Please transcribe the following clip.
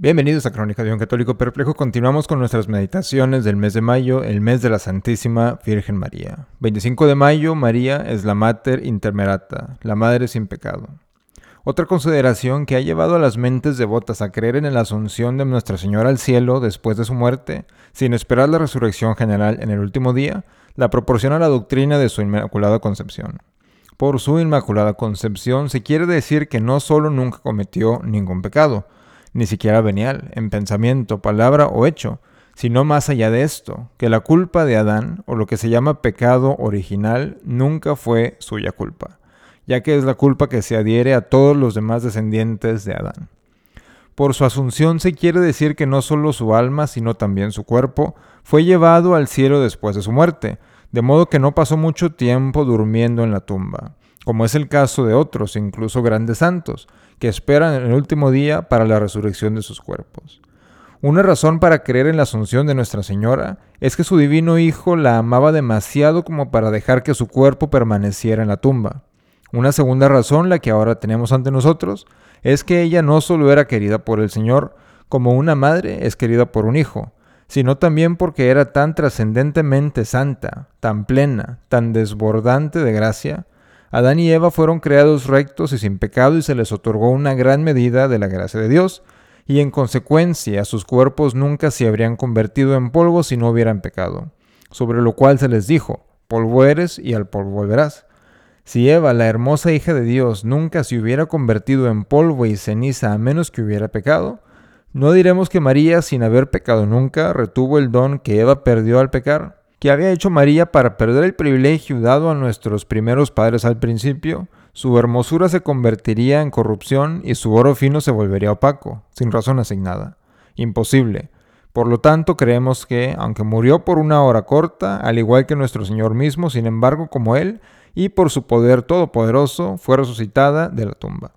Bienvenidos a Crónica de un Católico Perplejo. Continuamos con nuestras meditaciones del mes de mayo, el mes de la Santísima Virgen María. 25 de mayo, María es la Mater Intermerata, la Madre sin pecado. Otra consideración que ha llevado a las mentes devotas a creer en la asunción de Nuestra Señora al cielo después de su muerte, sin esperar la resurrección general en el último día, la proporciona la doctrina de su Inmaculada Concepción. Por su Inmaculada Concepción se quiere decir que no solo nunca cometió ningún pecado, ni siquiera venial, en pensamiento, palabra o hecho, sino más allá de esto, que la culpa de Adán, o lo que se llama pecado original, nunca fue suya culpa, ya que es la culpa que se adhiere a todos los demás descendientes de Adán. Por su asunción se quiere decir que no solo su alma, sino también su cuerpo, fue llevado al cielo después de su muerte, de modo que no pasó mucho tiempo durmiendo en la tumba, como es el caso de otros, incluso grandes santos, que esperan el último día para la resurrección de sus cuerpos. Una razón para creer en la asunción de Nuestra Señora es que su divino Hijo la amaba demasiado como para dejar que su cuerpo permaneciera en la tumba. Una segunda razón, la que ahora tenemos ante nosotros, es que ella no solo era querida por el Señor, como una madre es querida por un hijo, sino también porque era tan trascendentemente santa, tan plena, tan desbordante de gracia, Adán y Eva fueron creados rectos y sin pecado y se les otorgó una gran medida de la gracia de Dios, y en consecuencia sus cuerpos nunca se habrían convertido en polvo si no hubieran pecado. Sobre lo cual se les dijo, polvo eres y al polvo volverás. Si Eva, la hermosa hija de Dios, nunca se hubiera convertido en polvo y ceniza a menos que hubiera pecado, no diremos que María, sin haber pecado nunca, retuvo el don que Eva perdió al pecar que había hecho María para perder el privilegio dado a nuestros primeros padres al principio, su hermosura se convertiría en corrupción y su oro fino se volvería opaco, sin razón asignada. Imposible. Por lo tanto, creemos que, aunque murió por una hora corta, al igual que nuestro Señor mismo, sin embargo, como Él, y por su poder todopoderoso, fue resucitada de la tumba.